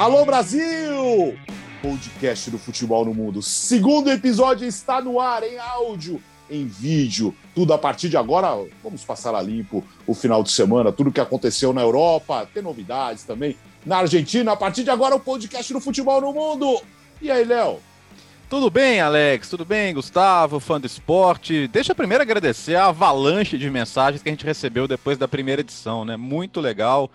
Alô Brasil! Podcast do Futebol no Mundo. Segundo episódio está no ar em áudio, em vídeo, tudo a partir de agora. Vamos passar a limpo o final de semana, tudo que aconteceu na Europa, tem novidades também na Argentina. A partir de agora o podcast do Futebol no Mundo. E aí, Léo? Tudo bem, Alex? Tudo bem, Gustavo, fã do esporte? Deixa eu primeiro agradecer a avalanche de mensagens que a gente recebeu depois da primeira edição, né? Muito legal.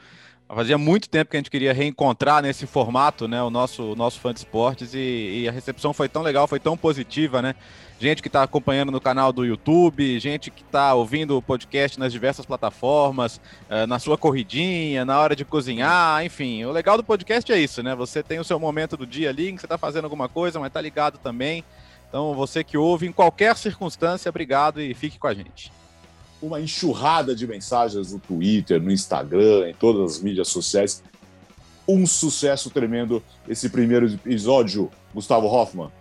Fazia muito tempo que a gente queria reencontrar nesse formato, né? O nosso, o nosso fã de esportes e, e a recepção foi tão legal, foi tão positiva, né? Gente que está acompanhando no canal do YouTube, gente que está ouvindo o podcast nas diversas plataformas, uh, na sua corridinha, na hora de cozinhar, enfim. O legal do podcast é isso, né? Você tem o seu momento do dia ali que você está fazendo alguma coisa, mas está ligado também. Então, você que ouve em qualquer circunstância, obrigado e fique com a gente uma enxurrada de mensagens no Twitter, no Instagram, em todas as mídias sociais. Um sucesso tremendo esse primeiro episódio, Gustavo Hoffman.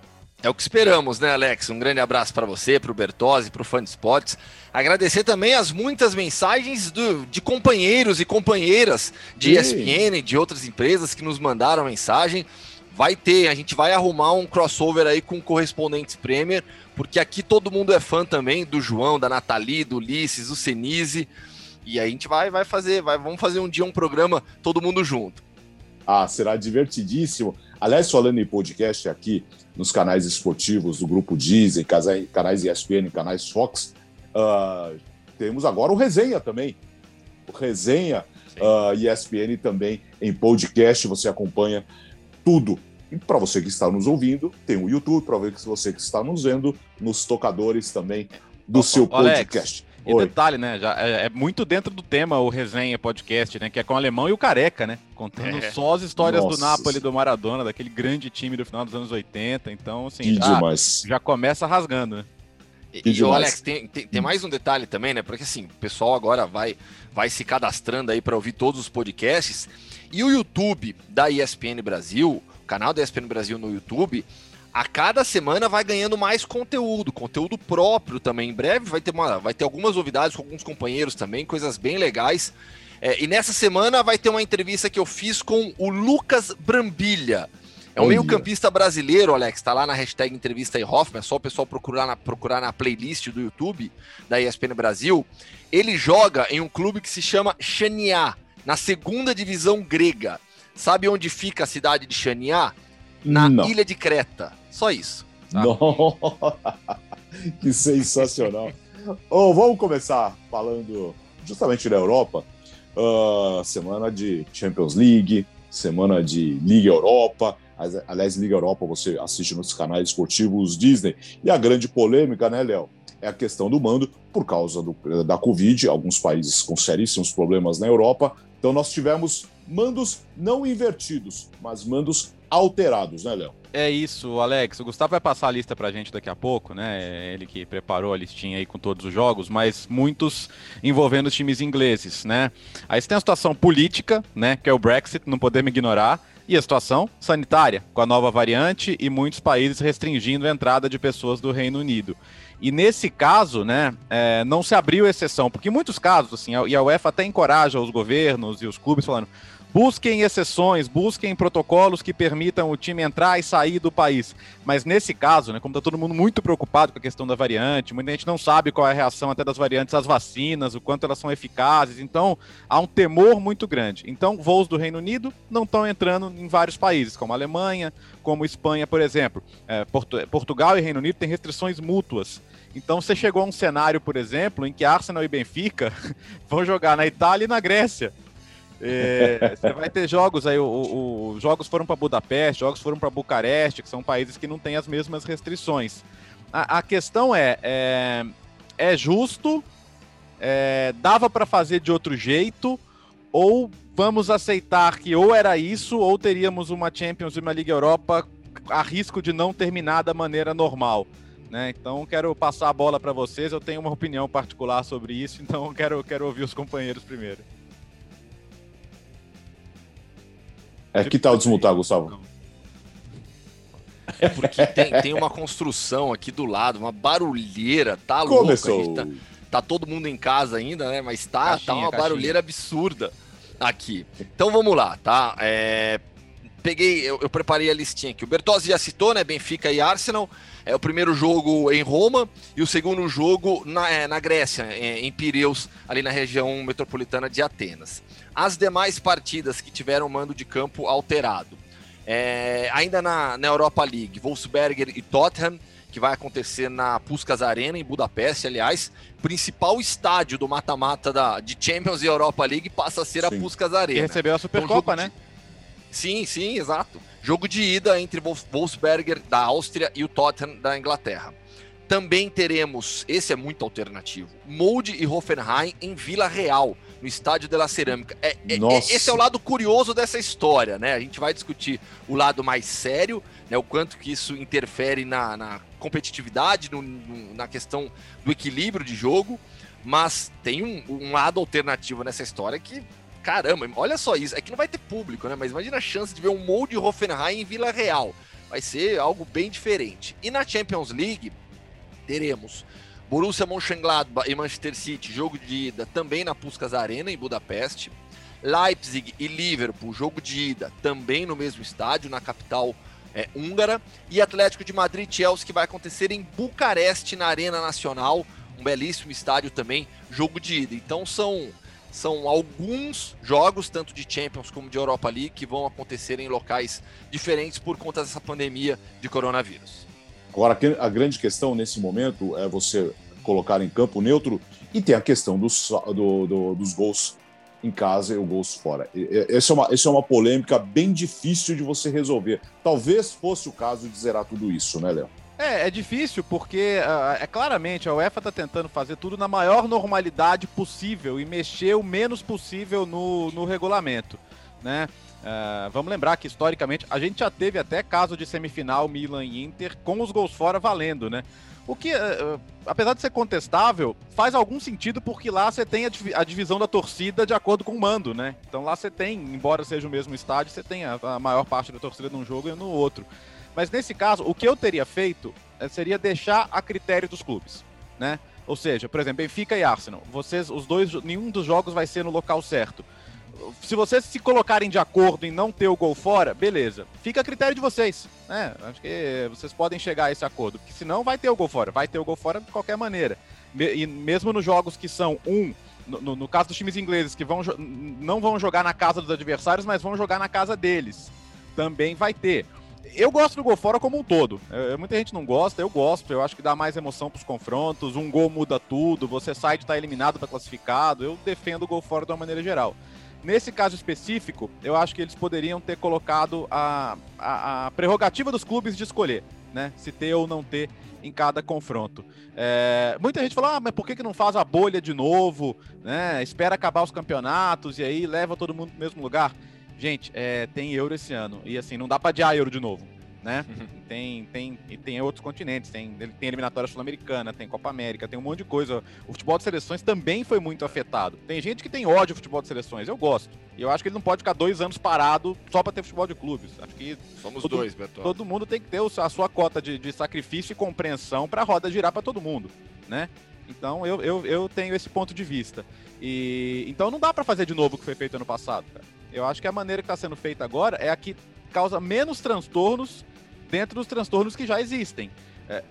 É o que esperamos, né, Alex? Um grande abraço para você, para o Bertozzi, para o Fã de Esportes. Agradecer também as muitas mensagens do, de companheiros e companheiras de ESPN, de outras empresas que nos mandaram mensagem. Vai ter, a gente vai arrumar um crossover aí com correspondentes Premier porque aqui todo mundo é fã também do João, da Nathalie, do Ulisses, do Senise. E a gente vai, vai fazer, vai, vamos fazer um dia um programa todo mundo junto. Ah, será divertidíssimo. Aliás, falando em podcast aqui nos canais esportivos do Grupo Disney, canais ESPN, canais Fox, uh, temos agora o Resenha também. O Resenha uh, ah, ESPN também em podcast, você acompanha tudo e para você que está nos ouvindo, tem o YouTube, para você que está nos vendo, nos tocadores também do seu podcast. Alex, e detalhe, né? Já é, é, muito dentro do tema o resenha podcast, né? Que é com o alemão e o careca, né? Contando é. só as histórias Nossa. do Napoli do Maradona, daquele grande time do final dos anos 80. Então, assim, já, já, começa rasgando, né? E, e Alex, tem, tem, tem, mais um detalhe também, né? Porque assim, o pessoal agora vai, vai se cadastrando aí para ouvir todos os podcasts. E o YouTube da ESPN Brasil, canal da ESPN Brasil no YouTube, a cada semana vai ganhando mais conteúdo, conteúdo próprio também. Em breve vai ter, uma, vai ter algumas novidades com alguns companheiros também, coisas bem legais. É, e nessa semana vai ter uma entrevista que eu fiz com o Lucas Brambilha. É um meio-campista brasileiro, Alex. Tá lá na hashtag entrevista aí, Hoffman. É só o pessoal procurar na, procurar na playlist do YouTube da ESPN Brasil. Ele joga em um clube que se chama Chania, na segunda divisão grega. Sabe onde fica a cidade de Xaniá? Na Não. ilha de Creta. Só isso. Tá? que sensacional. oh, vamos começar falando justamente da Europa. Uh, semana de Champions League, semana de Liga Europa. Aliás, Liga Europa você assiste nos canais esportivos Disney. E a grande polêmica, né, Léo? É a questão do mando por causa do, da Covid. Alguns países com seríssimos problemas na Europa. Então, nós tivemos mandos não invertidos, mas mandos alterados, né, Léo? É isso, Alex. O Gustavo vai passar a lista pra gente daqui a pouco, né? Ele que preparou a listinha aí com todos os jogos, mas muitos envolvendo os times ingleses, né? Aí você tem a situação política, né? Que é o Brexit, não podemos ignorar. E a situação sanitária, com a nova variante e muitos países restringindo a entrada de pessoas do Reino Unido. E nesse caso, né, é, não se abriu exceção, porque em muitos casos, assim, e a UEFA até encoraja os governos e os clubes falando, Busquem exceções, busquem protocolos que permitam o time entrar e sair do país. Mas nesse caso, né, como está todo mundo muito preocupado com a questão da variante, muita gente não sabe qual é a reação até das variantes às vacinas, o quanto elas são eficazes, então há um temor muito grande. Então, voos do Reino Unido não estão entrando em vários países, como Alemanha, como Espanha, por exemplo. É, Porto, Portugal e Reino Unido têm restrições mútuas. Então você chegou a um cenário, por exemplo, em que Arsenal e Benfica vão jogar na Itália e na Grécia. É, você vai ter jogos aí, os jogos foram para Budapeste, jogos foram para Bucareste, que são países que não têm as mesmas restrições. A, a questão é, é, é justo, é, dava para fazer de outro jeito, ou vamos aceitar que ou era isso, ou teríamos uma Champions e uma Liga Europa a risco de não terminar da maneira normal. Né? Então quero passar a bola para vocês. Eu tenho uma opinião particular sobre isso, então quero, quero ouvir os companheiros primeiro. É, que tal desmutar, Gustavo? É porque tem, tem uma construção aqui do lado, uma barulheira, tá louco. Começou. Tá, tá, todo mundo em casa ainda, né? Mas tá, caixinha, tá uma caixinha. barulheira absurda aqui. Então vamos lá, tá? É, peguei, eu, eu, preparei a listinha aqui. O Bertozzi já citou, né? Benfica e Arsenal. É o primeiro jogo em Roma e o segundo jogo na, é, na Grécia, em, em Pireus, ali na região metropolitana de Atenas. As demais partidas que tiveram mando de campo alterado. É, ainda na, na Europa League, Wolfsberger e Tottenham, que vai acontecer na Puskas Arena, em Budapeste, aliás, principal estádio do mata-mata de Champions e Europa League passa a ser sim. a Puskas Arena. Que recebeu a Supercopa, então, né? De... Sim, sim, exato. Jogo de ida entre Wolfsberger da Áustria e o Tottenham da Inglaterra. Também teremos, esse é muito alternativo, Molde e Hoffenheim em Vila Real, no Estádio de la Cerâmica. É, é, é, esse é o lado curioso dessa história, né? A gente vai discutir o lado mais sério, né? O quanto que isso interfere na, na competitividade, no, no, na questão do equilíbrio de jogo, mas tem um, um lado alternativo nessa história que caramba, olha só isso. É que não vai ter público, né? Mas imagina a chance de ver um Molde Hoffenheim em Vila Real. Vai ser algo bem diferente. E na Champions League, teremos Borussia Mönchengladbach e Manchester City, jogo de ida também na Puskas Arena, em Budapeste. Leipzig e Liverpool, jogo de ida também no mesmo estádio, na capital é, húngara. E Atlético de Madrid Chelsea, que vai acontecer em Bucareste, na Arena Nacional. Um belíssimo estádio também, jogo de ida. Então são, são alguns jogos, tanto de Champions como de Europa League, que vão acontecer em locais diferentes por conta dessa pandemia de coronavírus. Agora, a grande questão nesse momento é você colocar em campo neutro e tem a questão dos, do, do, dos gols em casa e os gols fora. Essa é, uma, essa é uma polêmica bem difícil de você resolver. Talvez fosse o caso de zerar tudo isso, né, Léo? É, é difícil porque uh, é claramente a UEFA está tentando fazer tudo na maior normalidade possível e mexer o menos possível no, no regulamento, né? Uh, vamos lembrar que historicamente a gente já teve até caso de semifinal Milan e Inter com os gols fora valendo, né? O que, uh, apesar de ser contestável, faz algum sentido porque lá você tem a, a, divisão da torcida de acordo com o mando, né? Então lá você tem, embora seja o mesmo estádio, você tem a, a maior parte da torcida num jogo e no outro. Mas nesse caso, o que eu teria feito uh, seria deixar a critério dos clubes, né? Ou seja, por exemplo, Benfica e Arsenal, vocês, os dois, nenhum dos jogos vai ser no local certo se vocês se colocarem de acordo em não ter o gol fora, beleza. Fica a critério de vocês. Né? Acho que vocês podem chegar a esse acordo. Porque senão vai ter o gol fora. Vai ter o gol fora de qualquer maneira. E mesmo nos jogos que são um. No, no, no caso dos times ingleses, que vão, não vão jogar na casa dos adversários, mas vão jogar na casa deles. Também vai ter. Eu gosto do gol fora como um todo. É, muita gente não gosta, eu gosto. Eu acho que dá mais emoção para os confrontos. Um gol muda tudo. Você sai de estar tá eliminado, para classificado. Eu defendo o gol fora de uma maneira geral. Nesse caso específico, eu acho que eles poderiam ter colocado a, a, a prerrogativa dos clubes de escolher, né? Se ter ou não ter em cada confronto. É, muita gente fala, ah, mas por que, que não faz a bolha de novo? Né? Espera acabar os campeonatos e aí leva todo mundo no mesmo lugar. Gente, é, tem euro esse ano. E assim, não dá para adiar euro de novo né? Tem, tem, e tem outros continentes, tem, tem eliminatória sul-americana, tem Copa América, tem um monte de coisa. O futebol de seleções também foi muito afetado. Tem gente que tem ódio ao futebol de seleções, eu gosto. E eu acho que ele não pode ficar dois anos parado só para ter futebol de clubes. Acho que somos todo, dois, Beto. Todo mundo tem que ter a sua cota de, de sacrifício e compreensão para a roda girar para todo mundo, né? Então eu, eu, eu tenho esse ponto de vista. E então não dá para fazer de novo o que foi feito ano passado. Cara. Eu acho que a maneira que está sendo feita agora é a que causa menos transtornos dentro dos transtornos que já existem. É,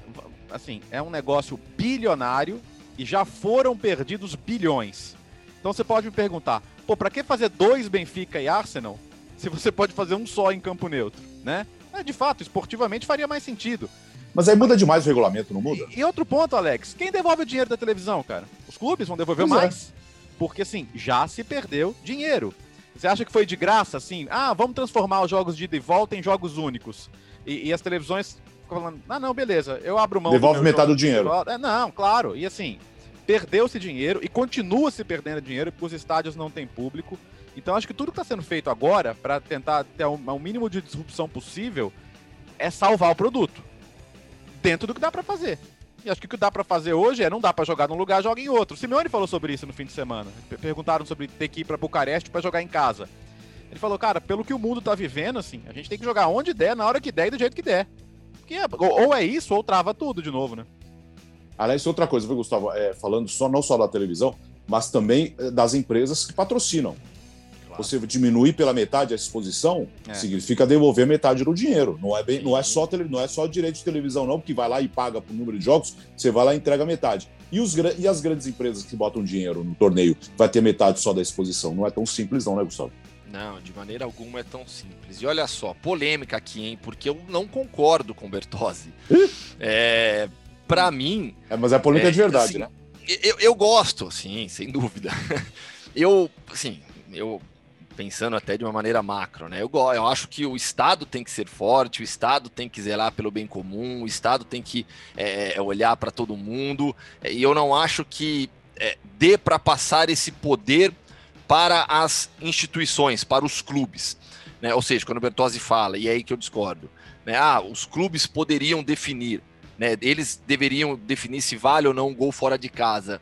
assim, é um negócio bilionário e já foram perdidos bilhões. Então você pode me perguntar, pô, para que fazer dois Benfica e Arsenal se você pode fazer um só em campo neutro, né? É, de fato, esportivamente faria mais sentido. Mas aí muda demais o regulamento, não muda? E, e outro ponto, Alex, quem devolve o dinheiro da televisão, cara? Os clubes vão devolver pois é. mais. É. Porque assim, já se perdeu dinheiro. Você acha que foi de graça, assim? Ah, vamos transformar os jogos de ida e volta em jogos únicos. E, e as televisões ficam falando, ah, não, beleza, eu abro mão. Devolve do metade do dinheiro. É, não, claro. E assim, perdeu-se dinheiro e continua se perdendo dinheiro porque os estádios não têm público. Então acho que tudo que está sendo feito agora para tentar ter o um, um mínimo de disrupção possível é salvar o produto dentro do que dá para fazer. E acho que o que dá para fazer hoje é não dá para jogar num lugar, joga em outro. Simeone falou sobre isso no fim de semana. Perguntaram sobre ter que ir para Bucareste para jogar em casa. Ele falou, cara, pelo que o mundo tá vivendo, assim, a gente tem que jogar onde der, na hora que der e do jeito que der. Porque é, ou é isso, ou trava tudo de novo, né? Aliás, outra coisa, viu, Gustavo? É, falando só, não só da televisão, mas também eh, das empresas que patrocinam. Claro. Você diminuir pela metade a exposição, é. significa devolver metade do dinheiro. Não é, bem, não, é só tele, não é só direito de televisão, não, porque vai lá e paga por número de jogos, você vai lá e entrega metade. E, os, e as grandes empresas que botam dinheiro no torneio vai ter metade só da exposição. Não é tão simples, não, né, Gustavo? Não, de maneira alguma é tão simples. E olha só, polêmica aqui, hein? Porque eu não concordo com o Bertozzi. é, para mim. É, mas é polêmica é, de verdade, assim, né? Eu, eu gosto, sim, sem dúvida. Eu, assim, eu pensando até de uma maneira macro, né? Eu, eu acho que o Estado tem que ser forte, o Estado tem que zelar pelo bem comum, o Estado tem que é, olhar para todo mundo, e eu não acho que é, dê para passar esse poder para as instituições, para os clubes. Né? Ou seja, quando o Bertozzi fala, e é aí que eu discordo, né? ah, os clubes poderiam definir, né? eles deveriam definir se vale ou não um gol fora de casa.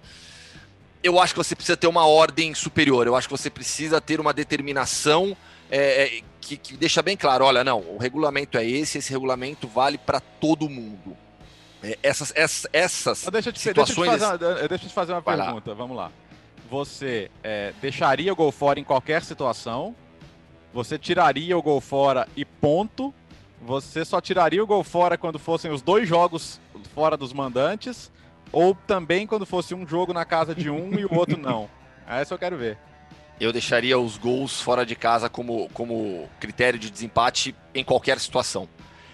Eu acho que você precisa ter uma ordem superior, eu acho que você precisa ter uma determinação é, é que, que deixa bem claro: olha, não, o regulamento é esse, esse regulamento vale para todo mundo. É, essas, essas, essas deixa eu te, situações. Deixa eu te fazer, deixa eu te fazer uma pergunta, lá. vamos lá você é, deixaria o gol fora em qualquer situação, você tiraria o gol fora e ponto, você só tiraria o gol fora quando fossem os dois jogos fora dos mandantes, ou também quando fosse um jogo na casa de um e o outro não. Essa eu quero ver. Eu deixaria os gols fora de casa como, como critério de desempate em qualquer situação.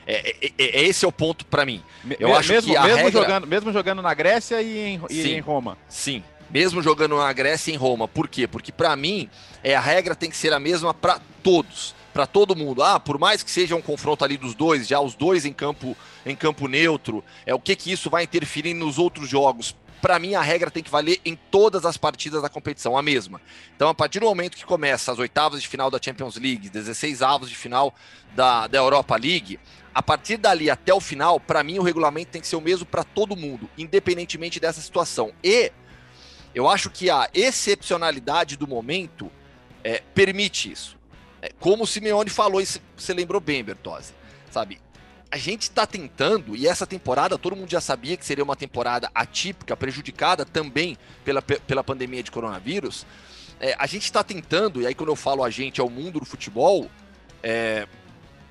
É, é, é esse é o ponto para mim. Eu acho mesmo, que a mesmo regra... jogando, mesmo jogando na Grécia e em, e sim, em Roma. Sim, mesmo jogando na Grécia e em Roma. Por quê? Porque para mim é a regra tem que ser a mesma para todos, para todo mundo. Ah, por mais que seja um confronto ali dos dois, já os dois em campo em campo neutro, é o que que isso vai interferir nos outros jogos? Para mim a regra tem que valer em todas as partidas da competição, a mesma. Então a partir do momento que começa as oitavas de final da Champions League, 16 avos de final da, da Europa League, a partir dali até o final, para mim o regulamento tem que ser o mesmo para todo mundo, independentemente dessa situação. E eu acho que a excepcionalidade do momento é, permite isso. É, como o Simeone falou, e você lembrou bem, Bertozzi, sabe? A gente está tentando, e essa temporada todo mundo já sabia que seria uma temporada atípica, prejudicada também pela, pela pandemia de coronavírus. É, a gente está tentando, e aí quando eu falo a gente, é o mundo do futebol, é,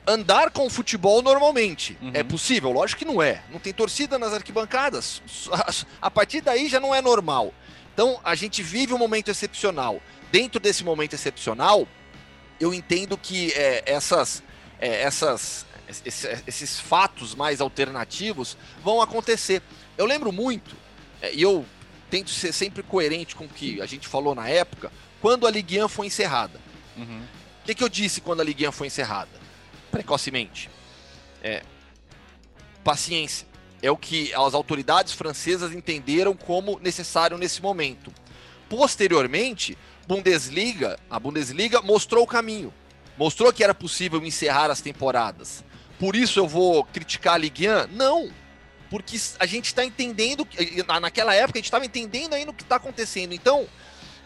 andar com o futebol normalmente. Uhum. É possível? Lógico que não é. Não tem torcida nas arquibancadas. A partir daí já não é normal. Então, a gente vive um momento excepcional. Dentro desse momento excepcional, eu entendo que é, essas, é, essas, esses, esses, fatos mais alternativos vão acontecer. Eu lembro muito, é, e eu tento ser sempre coerente com o que a gente falou na época, quando a Ligue 1 foi encerrada. Uhum. O que, que, eu disse quando a Ligue 1 foi encerrada? Precocemente. É, paciência é o que as autoridades francesas entenderam como necessário nesse momento. Posteriormente, Bundesliga, a Bundesliga mostrou o caminho, mostrou que era possível encerrar as temporadas. Por isso eu vou criticar a Ligue 1? Não, porque a gente está entendendo, naquela época a gente estava entendendo ainda o que está acontecendo. Então,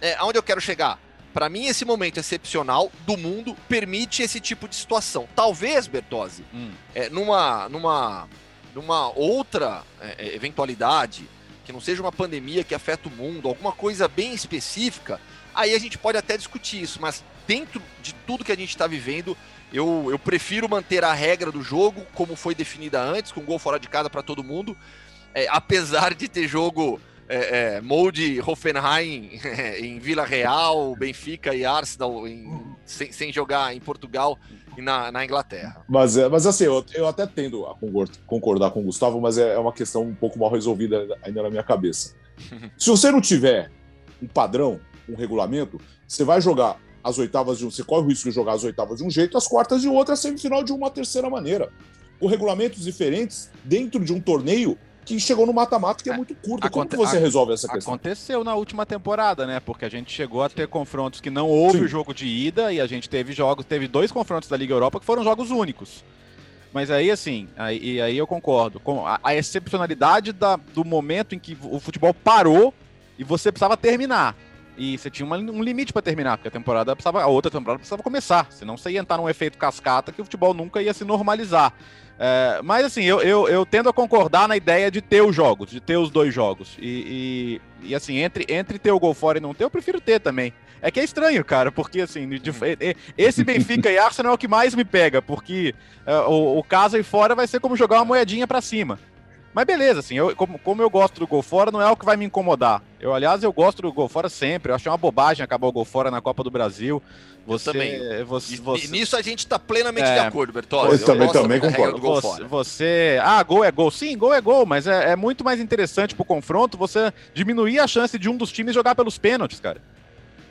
é, aonde eu quero chegar? Para mim, esse momento excepcional do mundo permite esse tipo de situação. Talvez, Bertozzi, hum. é, numa, numa numa outra é, é, eventualidade, que não seja uma pandemia que afeta o mundo, alguma coisa bem específica, aí a gente pode até discutir isso, mas dentro de tudo que a gente está vivendo, eu, eu prefiro manter a regra do jogo como foi definida antes, com gol fora de casa para todo mundo, é, apesar de ter jogo é, é, molde Hoffenheim em Vila Real, Benfica e Arsenal em, sem, sem, jogar em Portugal e na, na Inglaterra. Mas, é, mas assim, eu, eu até tendo a concordar com o Gustavo, mas é, é uma questão um pouco mal resolvida ainda na minha cabeça. Se você não tiver um padrão, um regulamento, você vai jogar as oitavas de um. Você corre o risco de jogar as oitavas de um jeito, as quartas de outra, a semifinal de uma terceira maneira. Com regulamentos diferentes dentro de um torneio que chegou no mata-mata que é, é muito curto. Aconte Como que você resolve essa questão? Aconteceu na última temporada, né? Porque a gente chegou a ter confrontos que não houve Sim. o jogo de ida e a gente teve jogos, teve dois confrontos da Liga Europa que foram jogos únicos. Mas aí, assim, aí, e aí eu concordo. Com a, a excepcionalidade da, do momento em que o futebol parou e você precisava terminar. E você tinha uma, um limite para terminar, porque a temporada precisava, a outra temporada precisava começar. Senão você ia entrar num efeito cascata que o futebol nunca ia se normalizar. É, mas assim, eu, eu, eu, tendo a concordar na ideia de ter os jogos, de ter os dois jogos. E, e, e, assim, entre, entre ter o gol fora e não ter, eu prefiro ter também. É que é estranho, cara, porque assim, de, esse Benfica e Arsenal é o que mais me pega, porque uh, o, o caso aí fora vai ser como jogar uma moedinha para cima. Mas beleza, assim, eu, como, como, eu gosto do gol fora, não é o que vai me incomodar. Eu, aliás, eu gosto do gol fora sempre. Eu achei uma bobagem acabar o gol fora na Copa do Brasil. Você, eu também. Você, você... nisso a gente tá plenamente é, de acordo, Bertolli. Eu, eu também, também concordo. Gol você, você, Ah, gol é gol. Sim, gol é gol, mas é, é muito mais interessante pro confronto você diminuir a chance de um dos times jogar pelos pênaltis, cara.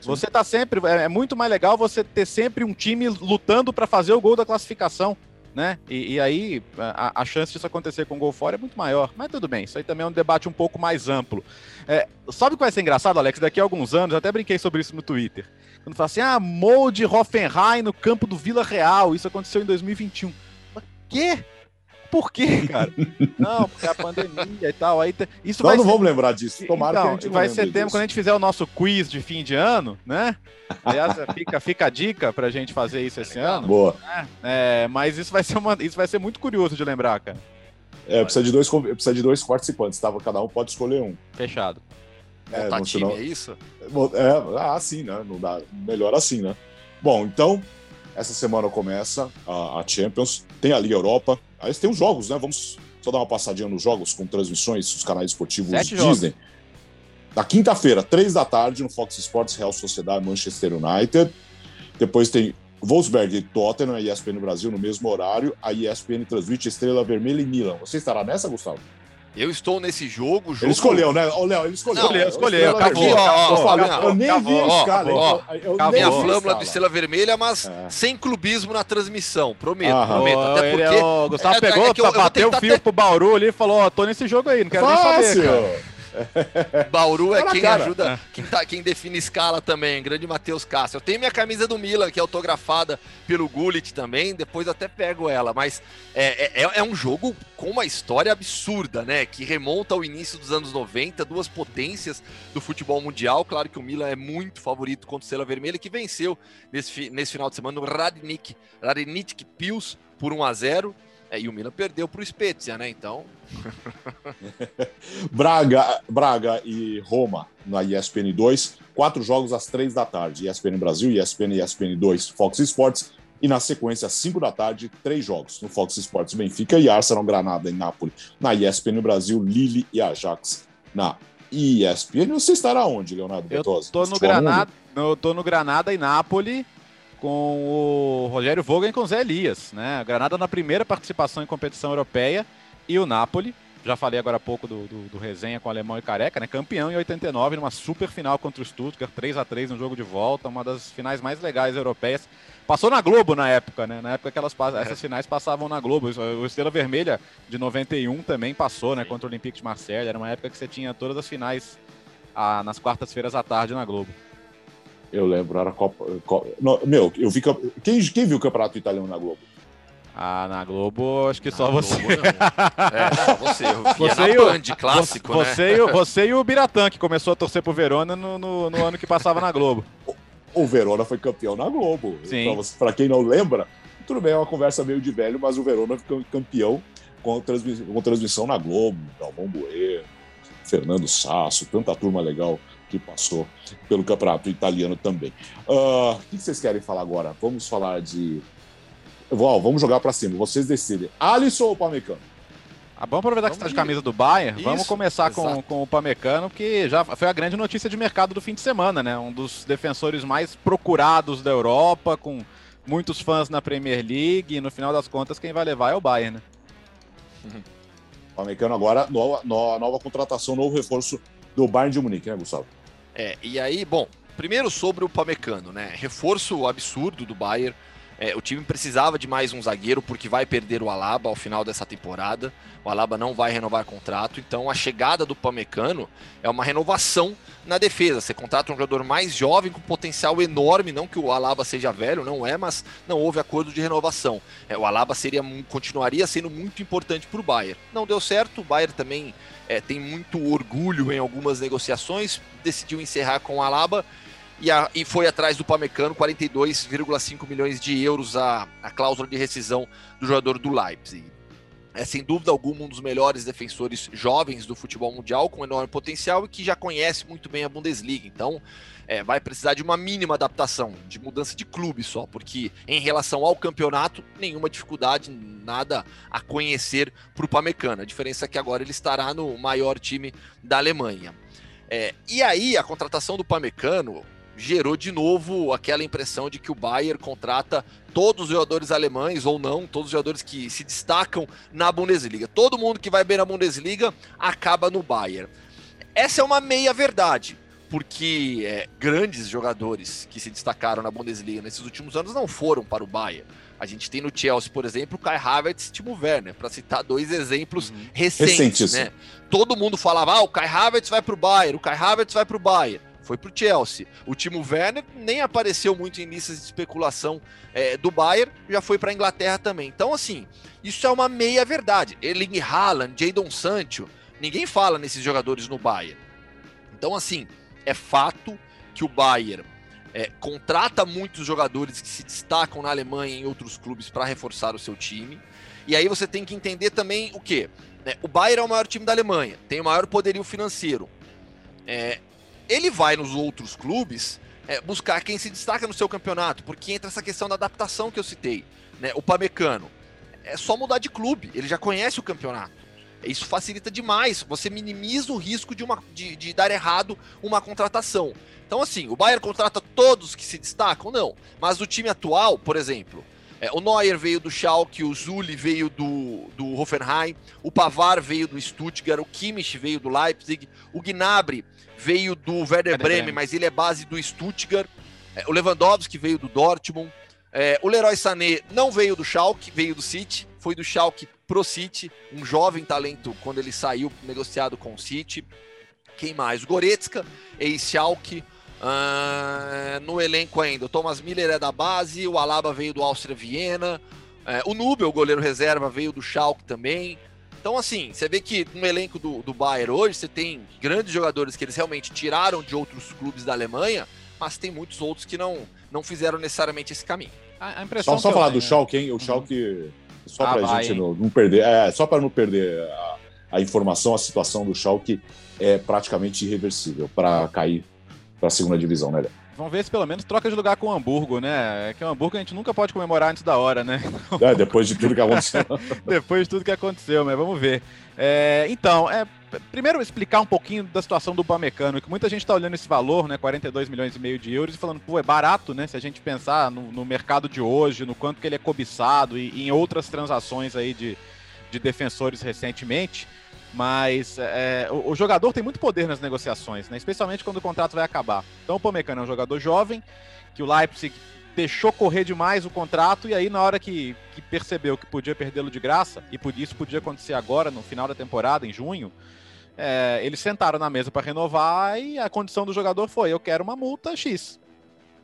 Você tá sempre. É, é muito mais legal você ter sempre um time lutando para fazer o gol da classificação né? E, e aí a, a, chance disso acontecer com gol fora é muito maior. Mas tudo bem, isso aí também é um debate um pouco mais amplo. É, sabe o que vai ser engraçado, Alex? Daqui a alguns anos, até brinquei sobre isso no Twitter. Quando fala assim, ah, molde Hoffenheim no campo do Vila Real, isso aconteceu em 2021. Mas, quê? Por quê, cara? não, porque a pandemia e tal. Aí isso Nós não ser... vamos lembrar disso. Tomara então, que a gente vai ser tempo quando a gente fizer o nosso quiz de fim de ano, né? Aliás, fica, fica a dica pra gente fazer isso esse ano. Boa. É, é, mas isso vai, ser uma, isso vai ser muito curioso de lembrar, cara. É, precisa de dois, precisa de dois participantes, tá? Cada um pode escolher um. Fechado. É, não, time, senão... é isso? É, ah, assim, né? Não dá, melhor assim, né? Bom, então, essa semana começa a, a Champions, tem a Liga Europa, Aí tem os jogos, né? Vamos só dar uma passadinha nos jogos com transmissões, os canais esportivos Sete Disney. Jogos. Na quinta-feira, três da tarde, no Fox Sports, Real Sociedade Manchester United. Depois tem Wolfsberg e Tottenham, a ESPN no Brasil, no mesmo horário. A ESPN transmite Estrela Vermelha e Milan. Você estará nessa, Gustavo? Eu estou nesse jogo. jogo... Ele escolheu, né? Ô, Léo, ele escolheu. Não, escolheu, escolheu. Acabou. Acabou, acabou, eu nem vi a escala. Eu, eu minha flâmula do Estrela Vermelha, mas é. sem clubismo na transmissão. Prometo, Aham. prometo. Até porque. É, o Gustavo é, pegou, é, é bateu o fio até... pro Bauru ali e falou: Ó, tô nesse jogo aí, não quero Fácil. nem saber. Cara. Bauru é quem cara. ajuda, quem, tá, quem define escala também, grande Matheus Castro. Eu tenho minha camisa do Milan, que é autografada pelo Gullit também, depois até pego ela, mas é, é, é, um jogo com uma história absurda, né? Que remonta ao início dos anos 90, duas potências do futebol mundial. Claro que o Milan é muito favorito contra o Sela Vermelha, que venceu nesse, nesse final de semana no Radnik, Radnik Pils por 1 a 0 é, e o Milan perdeu para o Spezia, né? Então. Braga, Braga e Roma na ESPN 2. Quatro jogos às três da tarde. ESPN Brasil, ESPN e ESPN 2, Fox Sports. E na sequência, às 5 da tarde, três jogos no Fox Sports Benfica e Arsenal Granada em Nápoles. Na ESPN Brasil, Lille e Ajax na ESPN. Você estará onde, Leonardo Eu tô no Granada, eu tô no Granada e Nápoles com o Rogério Vogen e com o Zé Elias. Né? A Granada na primeira participação em competição europeia e o Napoli, já falei agora há pouco do, do, do resenha com o Alemão e Careca, né? campeão em 89, numa super final contra o Stuttgart, 3 a 3 no jogo de volta, uma das finais mais legais europeias. Passou na Globo na época, né? Na época que elas, essas finais passavam na Globo. O Estrela Vermelha de 91 também passou, né? Contra o Olympique de Marseille. Era uma época que você tinha todas as finais ah, nas quartas-feiras à tarde na Globo. Eu lembro, era Copa. Copa não, meu, eu vi. Quem, quem viu o campeonato italiano na Globo? Ah, na Globo, acho que na só você. Globo, é, você. você e o Band, clássico, você, né? E o, você e o Biratã, que começou a torcer pro Verona no, no, no ano que passava na Globo. O, o Verona foi campeão na Globo. Sim. Pra, quem não lembra, tudo bem, é uma conversa meio de velho, mas o Verona ficou campeão com transmissão, com transmissão na Globo, Galvão Bueno, Fernando Sasso, tanta turma legal que passou pelo campeonato italiano também. Uh, o que vocês querem falar agora? Vamos falar de. vamos jogar para cima, vocês decidem. Alisson ou Pamecano? Ah, vamos aproveitar vamos que você está de camisa do Bayern. Isso, vamos começar com, com o Pamecano, que já foi a grande notícia de mercado do fim de semana, né? Um dos defensores mais procurados da Europa, com muitos fãs na Premier League. E no final das contas, quem vai levar é o Bayern, né? Uhum. Pamecano agora, nova, nova, nova contratação, novo reforço do Bayern de Munique, né, Gustavo? É, e aí, bom, primeiro sobre o Pamecano, né? Reforço absurdo do Bayern. É, o time precisava de mais um zagueiro porque vai perder o Alaba ao final dessa temporada. O Alaba não vai renovar contrato, então a chegada do Pamecano é uma renovação na defesa. Você contrata um jogador mais jovem com potencial enorme, não que o Alaba seja velho, não é, mas não houve acordo de renovação. É, o Alaba seria, continuaria sendo muito importante para o Bayern. Não deu certo, o Bayern também é, tem muito orgulho em algumas negociações, decidiu encerrar com o Alaba e, a, e foi atrás do Pamecano, 42,5 milhões de euros a, a cláusula de rescisão do jogador do Leipzig. é sem dúvida alguma um dos melhores defensores jovens do futebol mundial, com enorme potencial e que já conhece muito bem a Bundesliga. Então, é, vai precisar de uma mínima adaptação, de mudança de clube só, porque em relação ao campeonato, nenhuma dificuldade, nada a conhecer para o Pamecano. A diferença é que agora ele estará no maior time da Alemanha. É, e aí, a contratação do Pamecano gerou de novo aquela impressão de que o Bayern contrata todos os jogadores alemães ou não, todos os jogadores que se destacam na Bundesliga. Todo mundo que vai bem na Bundesliga acaba no Bayern. Essa é uma meia verdade, porque é, grandes jogadores que se destacaram na Bundesliga nesses últimos anos não foram para o Bayern. A gente tem no Chelsea, por exemplo, Kai Havertz e Timo Werner, para citar dois exemplos uhum. recentes, recentes, né? Todo mundo falava, ah, o Kai Havertz vai para o Bayern, o Kai Havertz vai para o Bayern foi para o Chelsea. O Timo Werner nem apareceu muito em listas de especulação é, do Bayern, já foi para a Inglaterra também. Então, assim, isso é uma meia verdade. Erling Haaland, Jadon Sancho, ninguém fala nesses jogadores no Bayern. Então, assim, é fato que o Bayern é, contrata muitos jogadores que se destacam na Alemanha e em outros clubes para reforçar o seu time. E aí você tem que entender também o que? É, o Bayern é o maior time da Alemanha, tem o maior poderio financeiro. É, ele vai nos outros clubes é, buscar quem se destaca no seu campeonato, porque entra essa questão da adaptação que eu citei. Né? O Pamecano é só mudar de clube, ele já conhece o campeonato. Isso facilita demais, você minimiza o risco de, uma, de, de dar errado uma contratação. Então, assim, o Bayern contrata todos que se destacam? Não. Mas o time atual, por exemplo, é, o Neuer veio do Schalke, o Zulli veio do, do Hoffenheim, o Pavar veio do Stuttgart, o Kimmich veio do Leipzig, o Gnabry veio do Werder Bremen, mas ele é base do Stuttgart. É, o Lewandowski veio do Dortmund. É, o Leroy Sané não veio do Schalke, veio do City. Foi do Schalke pro City, um jovem talento quando ele saiu negociado com o City. Quem mais? O Goretzka, ex-Schalke. Uh, no elenco ainda, o Thomas Miller é da base, o Alaba veio do Áustria Viena, uh, o Nubel, o goleiro reserva, veio do Schalke também. Então, assim, você vê que no elenco do, do Bayern hoje, você tem grandes jogadores que eles realmente tiraram de outros clubes da Alemanha, mas tem muitos outros que não, não fizeram necessariamente esse caminho. A, a impressão só, só falar tenho, do Schalke, hein? O uhum. Schalke, só ah, pra gente não, não, perder, é, só para não perder a, a, informação, a situação do Schalke é praticamente irreversível para cair para a segunda divisão, né, Vamos ver se pelo menos troca de lugar com o Hamburgo, né? É que o Hamburgo a gente nunca pode comemorar antes da hora, né? É, depois de tudo que aconteceu. depois de tudo que aconteceu, mas vamos ver. É, então, é, primeiro explicar um pouquinho da situação do Pamecano, que muita gente está olhando esse valor, né? 42 milhões e meio de euros, e falando, pô, é barato, né? Se a gente pensar no, no mercado de hoje, no quanto que ele é cobiçado e, e em outras transações aí de, de defensores recentemente. Mas é, o, o, jogador tem muito poder nas negociações, né? especialmente quando o contrato vai acabar. Então o Pomecano é um jogador jovem, que o Leipzig deixou correr demais o contrato, e aí na hora que, que percebeu que podia perdê-lo de graça, e isso podia acontecer agora, no final da temporada, em junho, é, eles sentaram na mesa para renovar e a condição do jogador foi: eu quero uma multa X.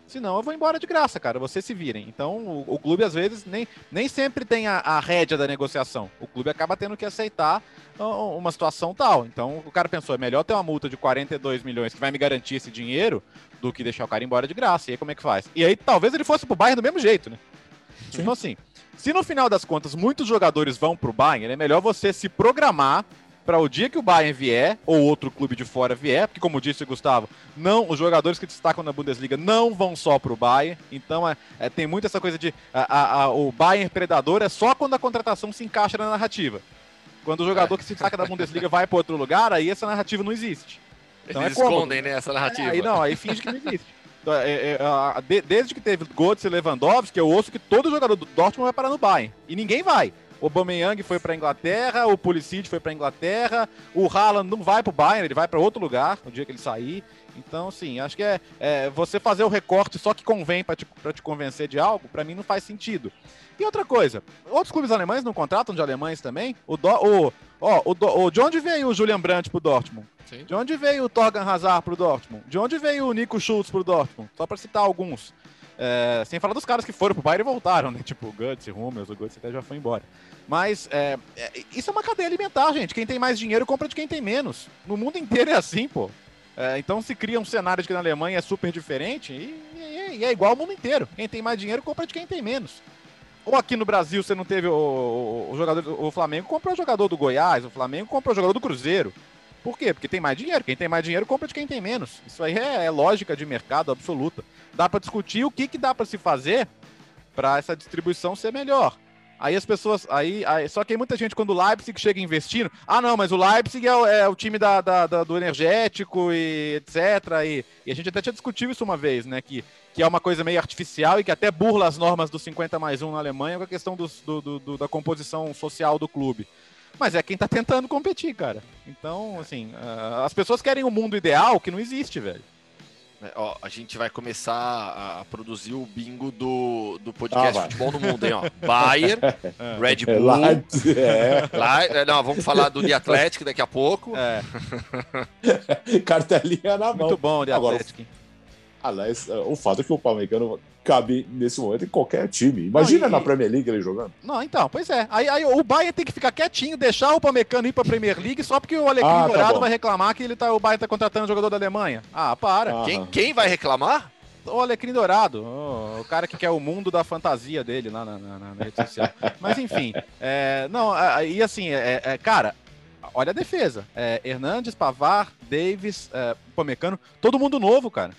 Senão eu vou embora de graça, cara. Vocês se virem. Então o, o clube às vezes nem, nem sempre tem a, a rédea da negociação. O clube acaba tendo que aceitar uma situação tal. Então o cara pensou, é melhor ter uma multa de 42 milhões que vai me garantir esse dinheiro do que deixar o cara embora de graça. E aí como é que faz? E aí talvez ele fosse pro Bayern do mesmo jeito, né? Sim. Então assim, se no final das contas muitos jogadores vão pro Bayern, é melhor você se programar para o dia que o Bayern vier, ou outro clube de fora vier, porque como disse o Gustavo, não, os jogadores que destacam na Bundesliga não vão só para o Bayern, então é, é, tem muito essa coisa de a, a, o Bayern predador é só quando a contratação se encaixa na narrativa. Quando o jogador é. que se destaca da Bundesliga vai para outro lugar, aí essa narrativa não existe. Então Eles é escondem, né, essa narrativa. aí não, aí finge que não existe. Então, é, é, desde que teve Götze e Lewandowski, eu ouço que todo jogador do Dortmund vai parar no Bayern. E ninguém vai. O Aubameyang foi para Inglaterra, o Pulisic foi para Inglaterra, o Haaland não vai para o Bayern, ele vai para outro lugar no dia que ele sair. Então, sim, acho que é, é você fazer o recorte só que convém para te, te convencer de algo, para mim não faz sentido. E outra coisa, outros clubes alemães não contratam de alemães também? O, do, o, ó, o, do, o, de onde veio o Julian Brandt pro Dortmund? Sim. De onde veio o Torgan Hazard pro Dortmund? De onde veio o Nico Schultz pro Dortmund? Só para citar alguns. É, sem falar dos caras que foram pro Bayern e voltaram, né? Tipo o Guts, Hummels, o Guts até já foi embora. Mas é, é, isso é uma cadeia alimentar, gente. Quem tem mais dinheiro compra de quem tem menos. No mundo inteiro é assim, pô. É, então se cria um cenário de que na Alemanha é super diferente e, e, é igual ao mundo inteiro. Quem tem mais dinheiro compra de quem tem menos. ou aqui no Brasil você não teve o, o, o jogador. O Flamengo comprou o jogador do Goiás, o Flamengo comprou o jogador do Cruzeiro. Por quê? Porque tem mais dinheiro. Quem tem mais dinheiro compra de quem tem menos. Isso aí é, é lógica de mercado absoluta. Dá para discutir o que, que dá para se fazer para essa distribuição ser melhor. Aí as pessoas. Aí, aí, só que aí muita gente, quando o Leipzig chega investindo. Ah, não, mas o Leipzig é o, é o time da, da, da, do energético e etc. E, e, a gente até tinha discutido isso uma vez, né? Que, que é uma coisa meio artificial e que até burla as normas do 50 mais 1 na Alemanha com a questão do, do, do da composição social do clube. Mas é quem tá tentando competir, cara. Então, assim, uh, as pessoas querem um mundo ideal que não existe, velho. É, ó, a gente vai começar a produzir o bingo do, do podcast ah, Futebol no Mundo, hein? Ó. Bayern, é. Red Bull. É. Lá, é, não, vamos falar do The Atlético daqui a pouco. É. Cartelinha na mão. Muito bom o The Atlético. Aliás, o fato é que o Palmeiras cabe nesse momento em qualquer time. Imagina não, e... na Premier League ele jogando. Não, então, pois é. Aí, aí o Bayern tem que ficar quietinho, deixar o Pamecano ir pra Premier League só porque o Alecrim ah, tá Dourado vai reclamar que ele tá, o Bayern tá contratando um jogador da Alemanha. Ah, para. Quem, quem vai reclamar? O Alecrim Dourado, o, cara que quer o mundo da fantasia dele lá na, na, na rede social. Mas enfim, é, não, e assim, é, é, cara, olha a defesa. É, Hernandes, Pavar, Davis, é, Pamecano, todo mundo novo, cara.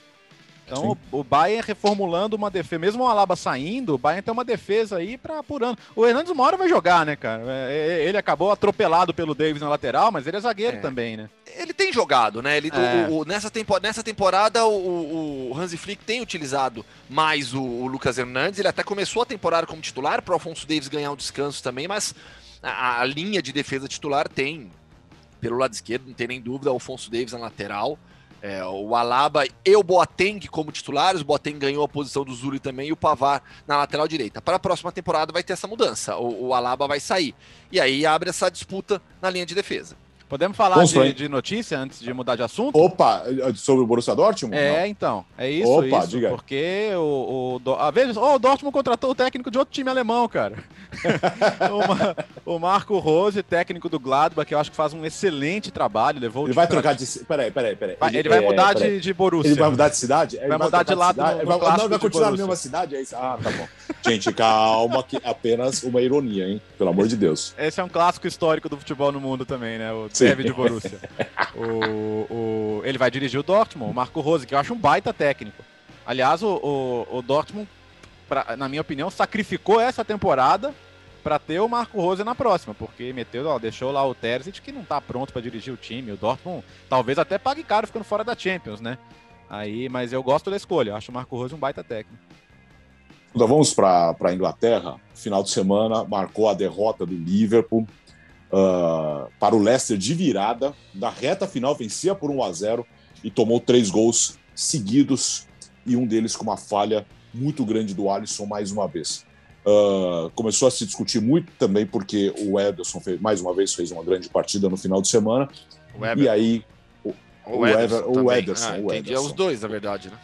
Então o, o Bayern reformulando uma defesa, mesmo o Alaba saindo, o Bayern tem uma defesa aí para apurando. O Hernandes uma hora vai jogar, né, cara? É, é, ele acabou atropelado pelo Davis na lateral, mas ele é zagueiro é. também, né? Ele tem jogado, né? Ele, é. o, o, nessa, tempo, nessa temporada o, o Hansi Flick tem utilizado mais o, o, Lucas Hernandes. Ele até começou a temporada como titular para o Alfonso Davis ganhar um descanso também, mas a, a linha de defesa titular tem pelo lado esquerdo, não tem nem dúvida, o Alfonso Davis na lateral. É, o Alaba e o Boateng como titulares, o Boateng ganhou a posição do Zuli também e o Pavar na lateral direita. Para a próxima temporada vai ter essa mudança, o, o Alaba vai sair. E aí abre essa disputa na linha de defesa. Podemos falar de, de, notícia antes de mudar de assunto? Opa, sobre o Borussia Dortmund? É, não? então. É isso, Opa, isso. Diga. Porque o, o, a vezes, oh, o Dortmund contratou o técnico de outro time alemão, cara. o, Marco Rose, técnico do Gladbach, que eu acho que faz um excelente trabalho. Levou ele vai trocar de. Peraí, peraí, peraí. Ele, ele vai é, mudar de, de Borussia. Ele vai mudar de cidade? Vai, vai mudar de lado. No, no vai, não, vai continuar na mesma cidade? É isso? Ah, tá bom. Gente, calma, que apenas uma ironia, hein? Pelo amor de Deus. Esse é um clássico histórico do futebol no mundo também, né? O Sim. de Borussia o, o, ele vai dirigir o Dortmund, o Marco Rose, que eu acho um baita técnico. Aliás, o, o, o Dortmund, pra, na minha opinião, sacrificou essa temporada para ter o Marco Rose na próxima, porque meteu, ó, deixou lá o Terzic que não tá pronto para dirigir o time. O Dortmund talvez até pague caro ficando fora da Champions, né? Aí, mas eu gosto da escolha, eu acho o Marco Rose um baita técnico. Então vamos para a Inglaterra. Final de semana marcou a derrota do Liverpool uh, para o Leicester de virada. Na reta final, vencia por 1 a 0 e tomou três gols seguidos e um deles com uma falha muito grande do Alisson mais uma vez. Uh, começou a se discutir muito também porque o Ederson fez, mais uma vez fez uma grande partida no final de semana. e aí o, o, Ederson, Ever, o Ederson, ah, o Ederson. os dois, na verdade, né?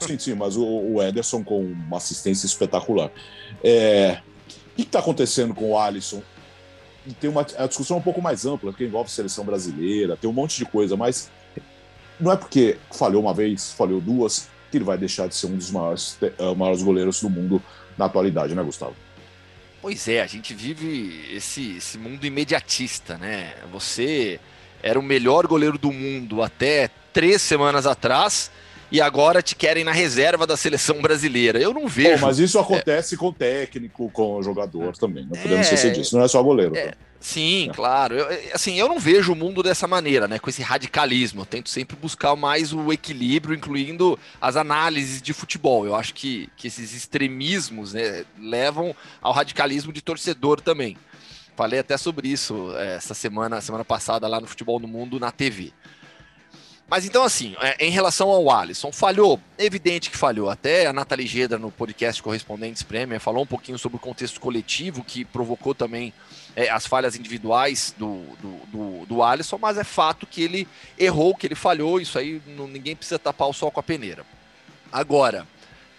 Sim, sim, mas o, o Ederson com uma assistência espetacular. É, o que está acontecendo com o Alisson? tem uma a discussão é um pouco mais ampla, porque envolve seleção brasileira, tem um monte de coisa, mas não é porque falhou uma vez, falhou duas, que ele vai deixar de ser um dos maiores, uh, maiores goleiros do mundo na atualidade, né, Gustavo? Pois é, a gente vive esse, esse mundo imediatista, né? Você era o melhor goleiro do mundo até três semanas atrás e agora te querem na reserva da seleção brasileira. Eu não vejo. Pô, mas isso acontece é... com o técnico, com o jogador também. Não podemos é... esquecer disso. Não é só goleiro. É... Tá? Sim, é. claro. Eu, assim, eu não vejo o mundo dessa maneira, né? Com esse radicalismo. Eu tento sempre buscar mais o equilíbrio, incluindo as análises de futebol. Eu acho que, que esses extremismos né, levam ao radicalismo de torcedor também. Falei até sobre isso é, essa semana, semana passada lá no Futebol no Mundo na TV. Mas então, assim, é, em relação ao Alisson, falhou? Evidente que falhou. Até a Nathalie Gedra, no podcast Correspondentes Premier, falou um pouquinho sobre o contexto coletivo que provocou também é, as falhas individuais do, do, do, do, Alisson, mas é fato que ele errou, que ele falhou. Isso aí não, ninguém precisa tapar o sol com a peneira. Agora,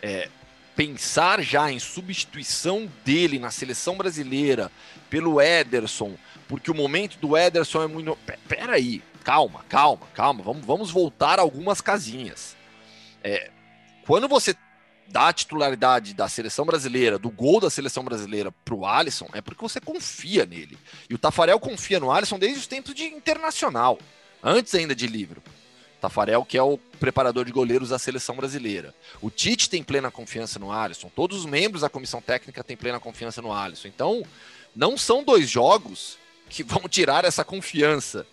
é, pensar já em substituição dele na seleção brasileira pelo Ederson, porque o momento do Ederson é muito. Peraí, calma, calma, calma, vamos, vamos voltar algumas casinhas. É, quando você da titularidade da seleção brasileira, do gol da seleção brasileira pro Alisson, é porque você confia nele. E o Tafarel confia no Alisson desde os tempos de internacional, antes ainda de livro. Tafarel, que é o preparador de goleiros da seleção brasileira. O Tite tem plena confiança no Alisson, todos os membros da comissão técnica têm plena confiança no Alisson. Então, não são dois jogos que vão tirar essa confiança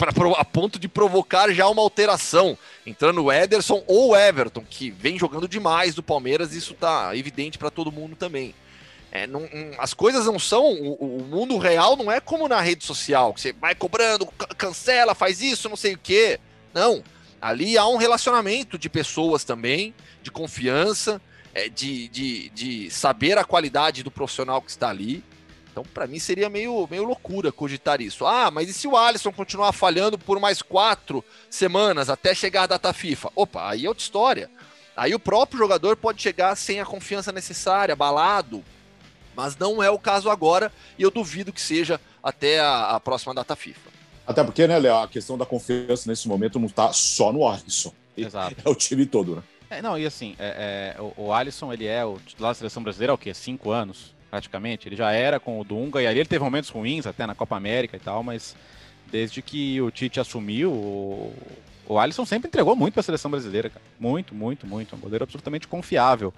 pra, a ponto de provocar já uma alteração, entrando o Ederson ou o Everton, que vem jogando demais do Palmeiras, isso tá evidente para todo mundo também. É, não, as coisas não são. O, o, mundo real não é como na rede social, que você vai cobrando, cancela, faz isso, não sei o quê. Não. Ali há um relacionamento de pessoas também, de confiança, é, de, de, de saber a qualidade do profissional que está ali. Então, para mim, seria meio, meio loucura cogitar isso. Ah, mas e se o Alisson continuar falhando por mais quatro semanas até chegar a data FIFA? Opa, aí é outra história. Aí o próprio jogador pode chegar sem a confiança necessária, abalado. Mas não é o caso agora e eu duvido que seja até a, a próxima data FIFA. Até porque, né, Léo, a questão da confiança nesse momento não está só no Alisson. Exato. É o time todo, né? É, não, e assim, é, é, o, o Alisson, ele é o titular da seleção brasileira há o quê? Cinco anos? Praticamente. Ele já era com o Dunga, e ali ele teve momentos ruins, até na Copa América e tal, mas desde que o Tite assumiu, o, o Alisson sempre entregou muito para a seleção brasileira, cara. Muito, muito, muito. Um goleiro absolutamente confiável.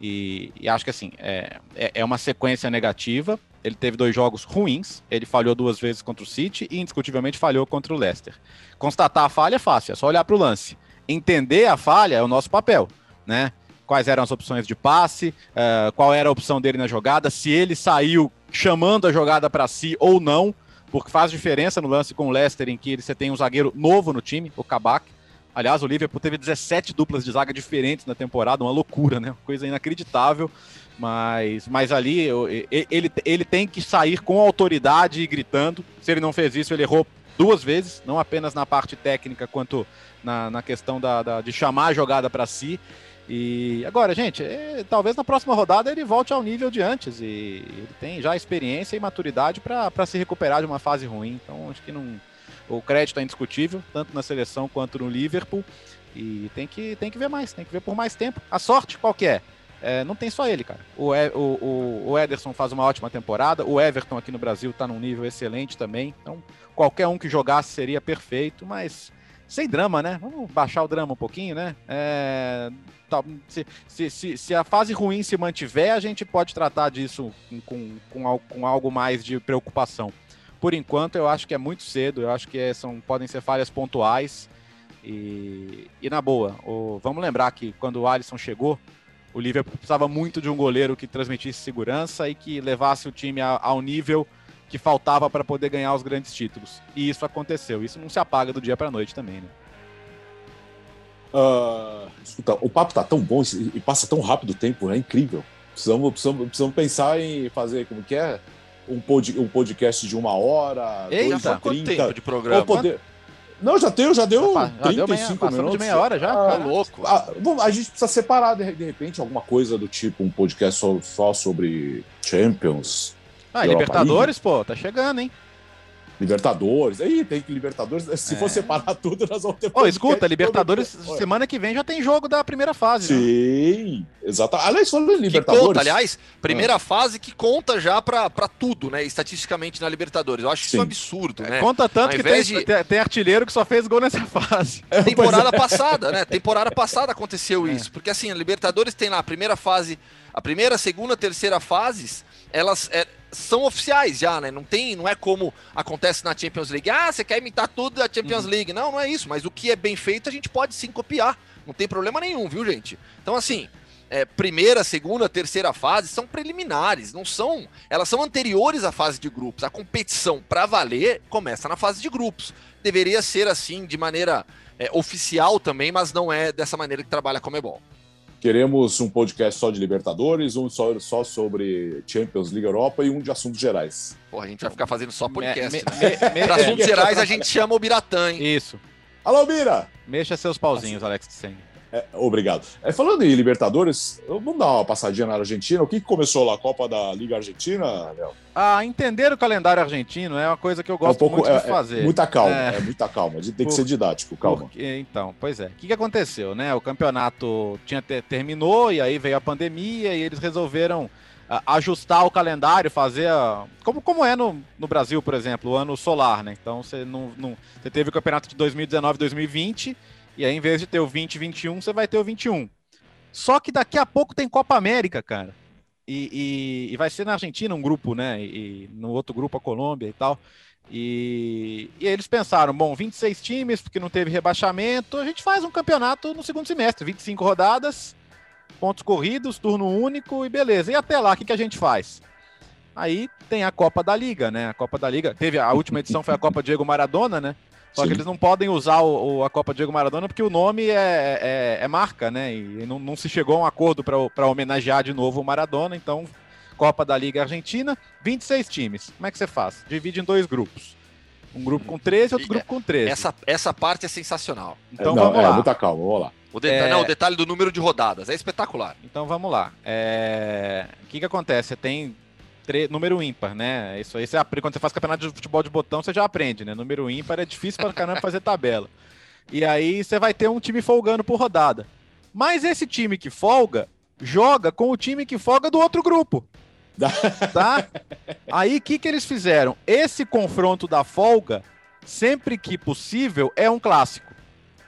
E, e acho que assim, é, é, é uma sequência negativa. Ele teve dois jogos ruins, ele falhou duas vezes contra o City e indiscutivelmente falhou contra o Leicester. Constatar a falha é fácil, é só olhar para o lance. Entender a falha é o nosso papel, né? Quais eram as opções de passe, uh, qual era a opção dele na jogada, se ele saiu chamando a jogada para si ou não, porque faz diferença no lance com o Leicester, em que você tem um zagueiro novo no time, o Kabak. Aliás, o Liverpool teve 17 duplas de zaga diferentes na temporada, uma loucura, né? Coisa inacreditável. Mas, mas ali ele, ele tem que sair com autoridade e gritando. Se ele não fez isso, ele errou duas vezes, não apenas na parte técnica, quanto na, na questão da, da de chamar a jogada para si. E agora, gente, é, talvez na próxima rodada ele volte ao nível de antes e ele tem já experiência e maturidade para se recuperar de uma fase ruim. Então, acho que não, o crédito é indiscutível, tanto na seleção quanto no Liverpool. E tem que, tem que ver mais, tem que ver por mais tempo. A sorte qual que é? é não tem só ele, cara. O, o, o Ederson faz uma ótima temporada, o Everton aqui no Brasil está num nível excelente também. Então, qualquer um que jogasse seria perfeito, mas sem drama, né? Vamos baixar o drama um pouquinho, né? É, se, se, se, se, a fase ruim se mantiver, a gente pode tratar disso com, com, com, algo mais de preocupação. Por enquanto, eu acho que é muito cedo, eu acho que é, são, podem ser falhas pontuais. E, e na boa, o, vamos lembrar que quando o Alisson chegou, o Liverpool precisava muito de um goleiro que transmitisse segurança e que levasse o time ao nível que faltava para poder ganhar os grandes títulos. E isso aconteceu. Isso não se apaga do dia para a noite também, né? Uh, escuta, o papo tá tão bom e passa tão rápido o tempo, é incrível. Precisamos, precisamos, precisamos pensar em fazer como que é um, pod, um podcast de uma hora, Eita, dois a quanto tempo de programa? Poder... Não, já deu, já deu já 35 deu meia, minutos. de meia hora já, ah, tá louco. A, a, gente precisa separar, de, de repente, alguma coisa do tipo um podcast só, só sobre Champions, ah, Libertadores, pô, tá chegando, hein? Libertadores, aí tem que Libertadores. Se é. for separar tudo, nós vamos ter. Ô, escuta, Libertadores, semana que vem já tem jogo da primeira fase. Né? Sim, né? exato. Aliás, falando em Libertadores. Que conta, aliás, primeira ah. fase que conta já pra, pra tudo, né? Estatisticamente na Libertadores. Eu acho Sim. isso um absurdo, é, né? Conta tanto Ao que tem, de... tem, artilheiro que só fez gol nessa fase. É, Temporada é. passada, né? Temporada passada aconteceu é. isso. Porque assim, a Libertadores tem lá a primeira fase, a primeira, segunda, terceira fases, elas. É, são oficiais já, né? Não tem, não é como acontece na Champions League. Ah, você quer imitar tudo da Champions uhum. League. Não, não é isso, mas o que é bem feito a gente pode sim copiar. Não tem problema nenhum, viu, gente? Então, assim, é, primeira, segunda, terceira fase são preliminares, não são. Elas são anteriores à fase de grupos. A competição para valer começa na fase de grupos. Deveria ser assim, de maneira é, oficial também, mas não é dessa maneira que trabalha a Comebol. Queremos um podcast só de Libertadores, um só, só sobre Champions League Europa e um de assuntos gerais. Porra, a gente vai ficar fazendo só podcast. Me, né? me, me, Para assuntos gerais a gente chama o Biratã, hein? Isso. Alô, Bira! Mexa seus pauzinhos, Alex de É, obrigado. É, falando em Libertadores, vamos dar uma passadinha na Argentina. O que começou lá? A Copa da Liga Argentina, Léo? Ah, entender o calendário argentino é uma coisa que eu gosto é um pouco, muito de é, é fazer. muita calma, é, muita calma. Tem que Por, ser didático, calma. Porque, então, pois é. O que, que aconteceu, né? O campeonato tinha terminou e aí veio a pandemia e eles resolveram uh, ajustar o calendário, fazer a, como, como é no, no Brasil, por exemplo, o ano solar, né? Então você não, não você teve o campeonato de 2019, 2020 e aí, em vez de ter o 2021, você vai ter o 21. Só que daqui a pouco tem Copa América, cara. E, e, e vai ser na Argentina um grupo, né? E, e, no outro grupo a Colômbia e tal. E, e eles pensaram, bom, 26 times, porque não teve rebaixamento, a gente faz um campeonato no segundo semestre, 25 rodadas, pontos corridos, turno único e beleza. E até lá, o que, que a gente faz? Aí tem a Copa da Liga, né? A Copa da Liga. Teve a última edição foi a Copa Diego Maradona, né? Só Sim. que eles não podem usar o, o, a Copa Diego Maradona porque o nome é, é, é marca, né? E não, não, se chegou a um acordo para homenagear de novo o Maradona. Então, Copa da Liga Argentina, 26 times. Como é que você faz? Divide em dois grupos. Um grupo com 13 outro grupo com 13. Essa, essa parte é sensacional. Então não, vamos é, lá. Muita calma, vamos lá. O detalhe, é... não, o detalhe do número de rodadas é espetacular. Então vamos lá. É... O que, que acontece? Você tem número ímpar, né? Isso aí você aprende. Quando você faz campeonato de futebol de botão, você já aprende, né? Número ímpar é difícil para caramba fazer tabela. E aí você vai ter um time folgando por rodada. Mas esse time que folga joga com o time que folga do outro grupo. tá? Aí o que, que eles fizeram? Esse confronto da folga, sempre que possível, é um clássico.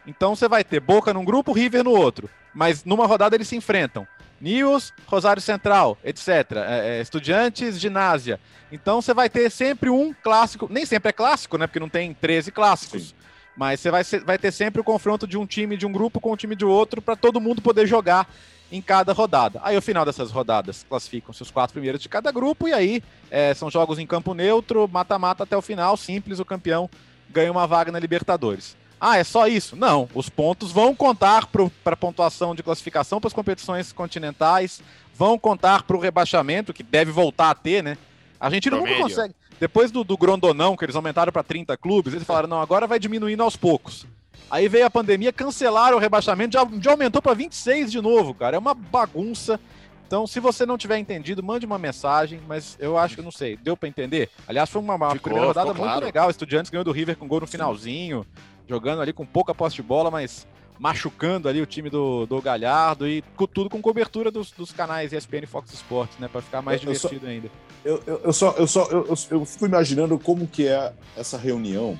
Então você vai ter Boca num grupo, River no outro. Mas numa rodada eles se enfrentam. News, Rosário Central, etc. É, é, estudiantes, Ginásia. Então você vai ter sempre um clássico, nem sempre é clássico, né? Porque não tem 13 clássicos. Sim. Mas você vai, vai ter sempre o confronto de um time de um grupo com um time de outro para todo mundo poder jogar em cada rodada. Aí, ao final dessas rodadas, classificam-se os quatro primeiros de cada grupo, e aí é, são jogos em campo neutro, mata-mata até o final, simples, o campeão ganha uma vaga na Libertadores. Ah, é só isso? Não. Os pontos vão contar para a pontuação de classificação para as competições continentais, vão contar para o rebaixamento, que deve voltar a ter, né? A gente nunca consegue. Depois do, do Grondonão, que eles aumentaram para 30 clubes, eles falaram: não, agora vai diminuindo aos poucos. Aí veio a pandemia, cancelaram o rebaixamento, já, já aumentou para 26 de novo, cara. É uma bagunça. Então, se você não tiver entendido, mande uma mensagem, mas eu acho que não sei, deu para entender? Aliás, foi uma, uma ficou, primeira rodada muito claro. legal. Estudiantes ganhou do River com gol no finalzinho jogando ali com pouca posse de bola, mas machucando ali o time do, do Galhardo e com, tudo com cobertura dos, dos canais ESPN e Fox Sports, né? Para ficar mais eu, divertido eu só, ainda. Eu, eu, eu, só, eu, só eu, eu, fico imaginando como que é essa reunião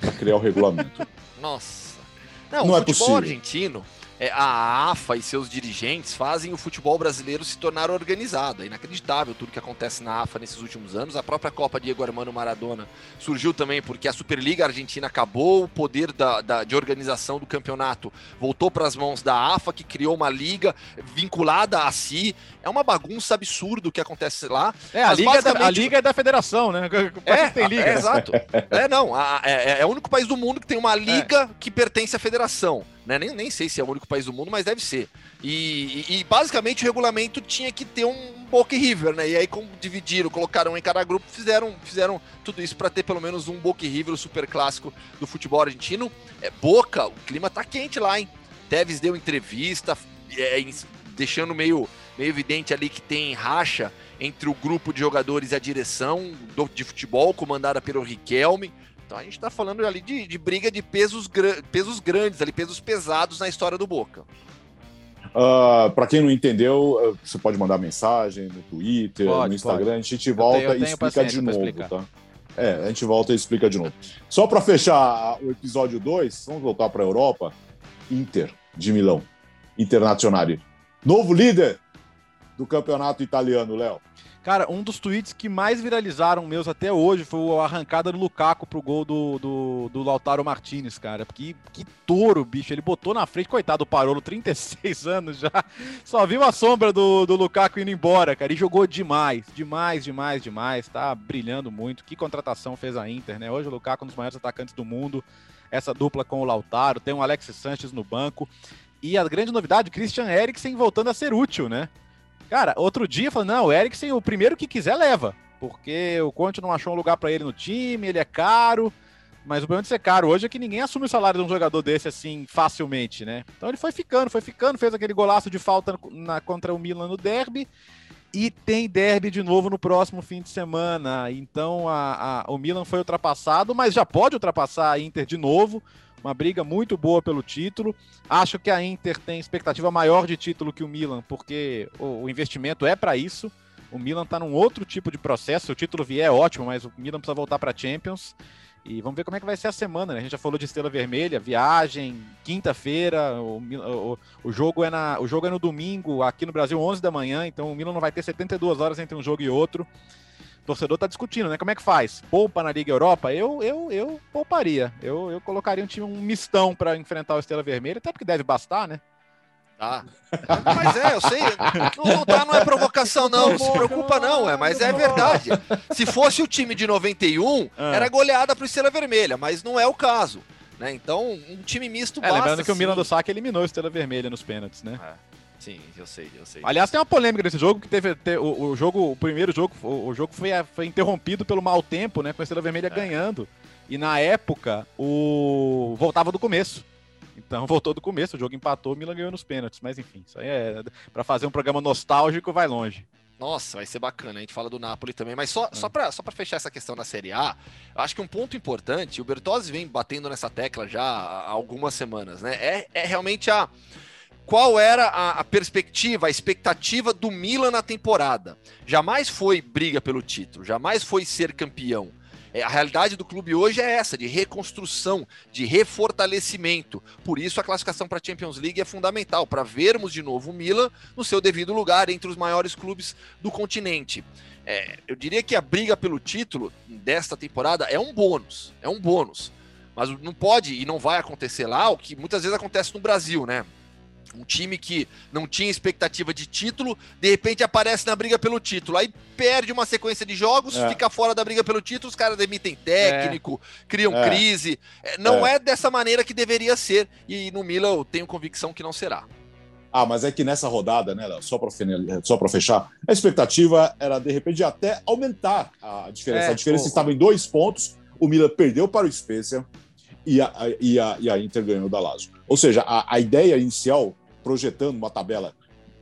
para criar o regulamento. Nossa. Não, Não o é futebol possível. argentino é, a AFA e seus dirigentes fazem o futebol brasileiro se tornar organizado. É inacreditável tudo que acontece na AFA nesses últimos anos. A própria Copa Diego Armando Maradona surgiu também porque a Superliga Argentina acabou, o poder da, da de organização do campeonato voltou para as mãos da AFA, que criou uma liga vinculada a si. É uma bagunça absurda o que acontece lá. É, a, liga, basicamente... é da, a liga é da federação, né? É, tem liga. É, exato. É, não, a, é, é, o único país do mundo que tem uma liga é. que pertence à federação. Né? Nem, nem sei se é o único país do mundo, mas deve ser. E, e, e basicamente o regulamento tinha que ter um Boca e River, né? E aí, como dividiram, colocaram em cada grupo, fizeram, fizeram tudo isso para ter pelo menos um Boca e River, o super clássico do futebol argentino. É Boca, o clima tá quente lá, hein? Tevez deu entrevista, é, deixando meio, meio evidente ali que tem racha entre o grupo de jogadores e a direção do, de futebol, comandada pelo Riquelme. Então a gente está falando ali de, de briga de pesos, pesos grandes, ali, pesos pesados na história do Boca. Uh, ah, para quem não entendeu, você pode mandar mensagem no Twitter, pode, no Instagram, pode. a gente volta tenho, e explica de novo, tá? É, a gente volta e explica de novo. Só para fechar o episódio 2, vamos voltar para a Europa. Inter de Milão, Internazionale. Novo líder do campeonato italiano, Léo. Cara, um dos tweets que mais viralizaram meus até hoje foi a arrancada do Lukaku pro gol do, do, do Lautaro Martinez, cara. Que, que touro, bicho. Ele botou na frente, coitado do Parolo, 36 anos já. Só viu a sombra do, do Lukaku indo embora, cara. E jogou demais, demais, demais, demais. Tá brilhando muito. Que contratação fez a Inter, né? Hoje o Lukaku é um dos maiores atacantes do mundo. Essa dupla com o Lautaro. Tem o Alexis Sanches no banco. E a grande novidade, Christian Eriksen voltando a ser útil, né? Cara, outro dia falou: não, o Eriksen, o primeiro que quiser leva. Porque o Conte não achou um lugar para ele no time, ele é caro. Mas o problema de ser caro hoje é que ninguém assume o salário de um jogador desse assim facilmente, né? Então ele foi ficando, foi ficando, fez aquele golaço de falta na, contra o Milan no derby. E tem derby de novo no próximo fim de semana. Então a, a, o Milan foi ultrapassado, mas já pode ultrapassar a Inter de novo. Uma briga muito boa pelo título. Acho que a Inter tem expectativa maior de título que o Milan, porque o, investimento é para isso. O Milan está num outro tipo de processo. Se o título vier é ótimo, mas o Milan precisa voltar para Champions. E vamos ver como é que vai ser a semana, né? A gente já falou de Estrela Vermelha, viagem, quinta-feira, o, o, o, jogo é na, o jogo é no domingo, aqui no Brasil, 11 da manhã, então o Milan não vai ter 72 horas entre um jogo e outro. O torcedor tá discutindo, né? Como é que faz? Poupa na Liga Europa? Eu eu, eu pouparia. Eu, eu colocaria um time, um mistão para enfrentar o Estrela Vermelha, até porque deve bastar, né? Tá. Mas é, eu sei. Não, tá, não é provocação, não. Não se preocupa, não. É, mas é verdade. Se fosse o time de 91, é. era goleada pro Estrela Vermelha, mas não é o caso. Né? Então, um time misto é, basta. Lembrando que o Milan do Saque eliminou o Estrela Vermelha nos pênaltis, né? É. Sim, eu sei, eu sei. Aliás, tem uma polêmica nesse jogo que teve. o, o, jogo, o primeiro jogo, o, o, jogo foi, foi interrompido pelo mau tempo, né? Com a Estrela Vermelha é. ganhando. E na época, o. voltava do começo. Então voltou do começo, o jogo empatou, o Milan ganhou nos pênaltis. Mas enfim, isso aí é para fazer um programa nostálgico, vai longe. Nossa, vai ser bacana. A gente fala do Napoli também. Mas só, é. só para só fechar essa questão da Série A, acho que um ponto importante, o Bertozzi vem batendo nessa tecla já há algumas semanas, né? É, é realmente a. Qual era a, a perspectiva, a expectativa do Milan na temporada? Jamais foi briga pelo título, jamais foi ser campeão é, a realidade do clube hoje é essa, de reconstrução, de refortalecimento. Por isso a classificação para a Champions League é fundamental, para vermos de novo o Milan no seu devido lugar entre os maiores clubes do continente. É, eu diria que a briga pelo título desta temporada é um bônus, é um bônus. Mas não pode e não vai acontecer lá o que muitas vezes acontece no Brasil, né? Um time que não tinha expectativa de título, de repente aparece na briga pelo título. Aí perde uma sequência de jogos, é. fica fora da briga pelo título, os caras demitem técnico, é. criam é. crise. É, não é. é. dessa maneira que deveria ser. E no Milan eu tenho convicção que não será. Ah, mas é que nessa rodada, né, só para só para fechar, a expectativa era de repente até aumentar a diferença. a diferença estava em dois pontos. O Milan perdeu para o Spezia e a, e a, e a Inter ganhou da Lazio. Ou seja, a, a ideia inicial projetando uma tabela.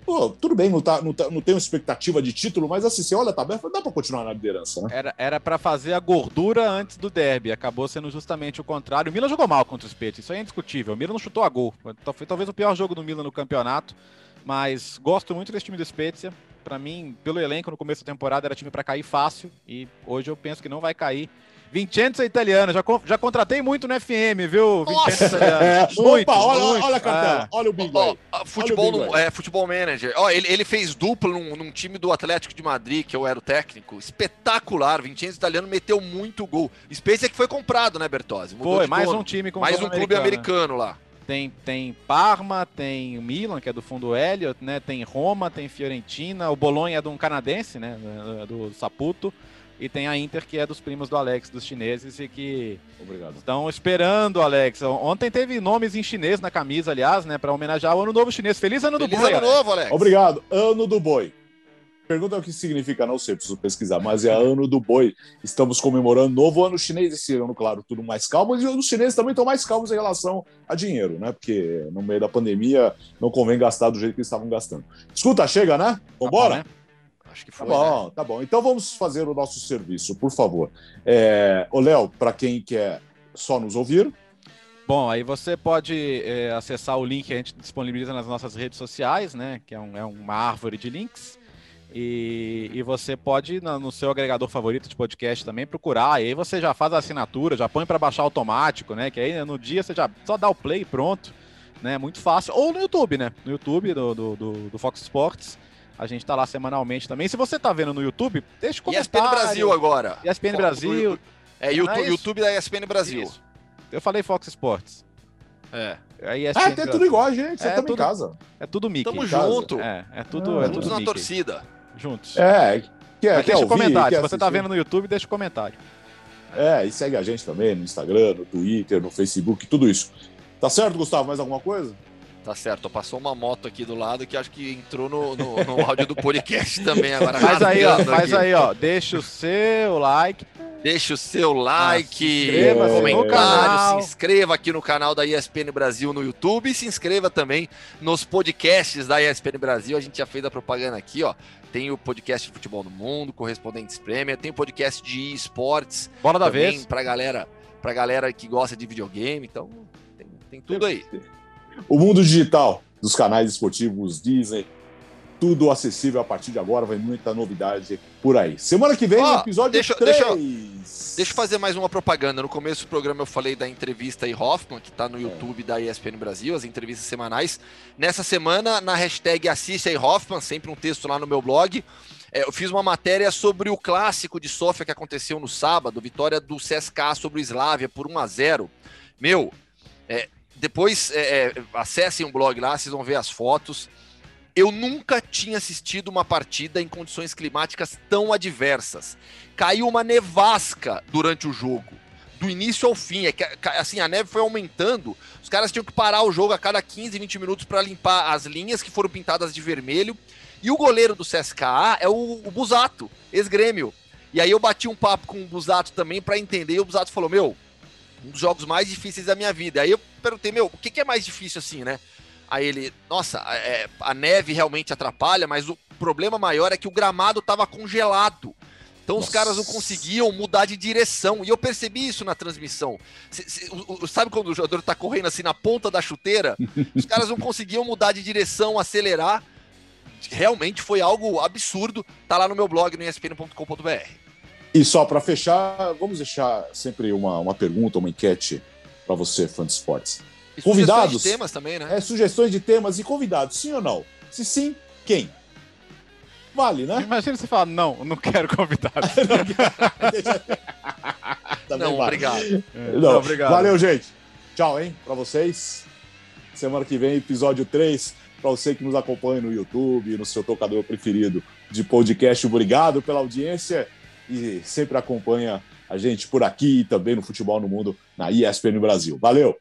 Pô, tudo bem, não, tá, não, tá, não uma expectativa de título, mas assim, você olha a tabela, dá para continuar na liderança, né? Era para fazer a gordura antes do derby, acabou sendo justamente o contrário. O Milan jogou mal contra o Spezia, isso é indiscutível. O Milan não chutou a gol. Foi talvez o pior jogo do Milan no campeonato, mas gosto muito desse time do Spezia. Para mim, pelo elenco no começo da temporada era time para cair fácil e hoje eu penso que não vai cair. Vincenzo é italiano, já, já contratei muito no FM, viu? Vincenzo italiano. É, muito, Opa, olha, muito. olha a cartela, é. olha o bingo futebol, o bingo é, futebol manager. Oh, ele, ele fez dupla num, num, time do Atlético de Madrid, que eu era o técnico. Espetacular. Vincenzo italiano meteu muito gol. Space é que foi comprado, né, Bertozzi? Mudou foi, mais dono. um time com Mais um clube americano lá. Tem, tem Parma, tem o Milan, que é do fundo Elliot, né? Tem Roma, tem Fiorentina. O Bolonha é de um canadense, né? Do Saputo. E tem a Inter, que é dos primos do Alex, dos chineses, e que Obrigado. estão esperando, Alex. Ontem teve nomes em chinês na camisa, aliás, né, para homenagear o Ano Novo Chinês. Feliz Ano Feliz do Boi! Ano Alex. Novo, Alex! Obrigado. Ano do Boi. Pergunta o que significa, não sei, preciso pesquisar, mas é ano do boi. Estamos comemorando novo ano chinês esse ano, claro, tudo mais calmo. E os chineses também estão mais calmos em relação a dinheiro, né? Porque no meio da pandemia não convém gastar do jeito que eles estavam gastando. Escuta, chega, né? Vambora? Tá bom, né? Acho que foi. Tá bom, né? tá bom. Então vamos fazer o nosso serviço, por favor. É, ô, Léo, para quem quer só nos ouvir. Bom, aí você pode é, acessar o link que a gente disponibiliza nas nossas redes sociais, né? Que é, um, é uma árvore de links. E, e, você pode, no seu agregador favorito de podcast também, procurar. E aí você já faz a assinatura, já põe para baixar automático, né? Que aí no dia você já só dá o play e pronto. Né? Muito fácil. Ou no YouTube, né? No YouTube do, do, do, do Fox Sports. A gente tá lá semanalmente também. Se você tá vendo no YouTube, deixa o comentário. ESPN Brasil agora. ESPN Brasil. É, YouTube, é YouTube da ESPN Brasil. Isso. Eu falei Fox Sports. É. Aí é, é tudo igual a gente, você é, tudo, em casa. É tudo Mickey. Tamo junto. É, é tudo, é, é tudo na torcida. Juntos. É, quer, Mas quer deixa ouvir, comentário. Se você tá vendo no YouTube, deixa o comentário. É, e segue a gente também no Instagram, no Twitter, no Facebook, tudo isso. Tá certo, Gustavo? Mais alguma coisa? Tá certo, passou uma moto aqui do lado que acho que entrou no, no, no áudio do podcast também agora. Faz aí, ó, faz aí, ó. Deixa o seu like. Deixa o seu like, se inscreva, um no comentário, canal. se inscreva aqui no canal da ESPN Brasil no YouTube e se inscreva também nos podcasts da ESPN Brasil. A gente já fez a propaganda aqui, ó. Tem o podcast de futebol no mundo, Correspondentes Premier, tem o podcast de esportes Bola da também vez. pra galera, pra galera que gosta de videogame, então tem, tem tudo aí. O mundo digital dos canais esportivos Disney, tudo acessível a partir de agora, vai muita novidade por aí. Semana que vem, no episódio deixa- 3. deixa- Deixa eu fazer mais uma propaganda. No começo do programa eu falei da entrevista aí Hoffman, que tá no YouTube da ESPN Brasil, as entrevistas semanais. Nessa semana, na hashtag Assiste aí Hoffman, sempre um texto lá no meu blog, é, eu fiz uma matéria sobre o clássico de Sofia que aconteceu no sábado, vitória do CSKA sobre o Slavia por 1 a 0 Meu, é, depois é, é, acessem o blog lá, vocês vão ver as fotos. Eu nunca tinha assistido uma partida em condições climáticas tão adversas. Caiu uma nevasca durante o jogo, do início ao fim. É que, assim, a neve foi aumentando. Os caras tinham que parar o jogo a cada 15, 20 minutos para limpar as linhas que foram pintadas de vermelho. E o goleiro do CSKA é o, o Busato, ex-grêmio. E aí eu bati um papo com o Busato também para entender. E o Busato falou: Meu, um dos jogos mais difíceis da minha vida. Aí eu perguntei: Meu, o que, que é mais difícil assim, né? Aí ele, nossa, é, a neve realmente atrapalha, mas o problema maior é que o gramado estava congelado. Então os Nossa. caras não conseguiam mudar de direção. E eu percebi isso na transmissão. Cê- o- o- sabe quando o jogador tá correndo assim na ponta da chuteira? Os caras não conseguiam mudar de direção, acelerar. Realmente foi algo absurdo. Tá lá no meu blog no espn.com.br. E só para fechar, vamos deixar sempre uma, uma pergunta, uma enquete para você, fã de esportes. E Convidados? sugestões de temas também, né? É, sugestões de temas e convidados, sim ou não? Se sim, quem? Vale, né? Imagina você falar, não, não quero convidado. Também não, vale. obrigado. Não, obrigado. Valeu, gente. Tchau, hein, pra vocês. Semana que vem, episódio 3. Pra você que nos acompanha no YouTube, no seu tocador preferido de podcast, obrigado pela audiência e sempre acompanha a gente por aqui e também no Futebol no Mundo na ESPN Brasil. Valeu!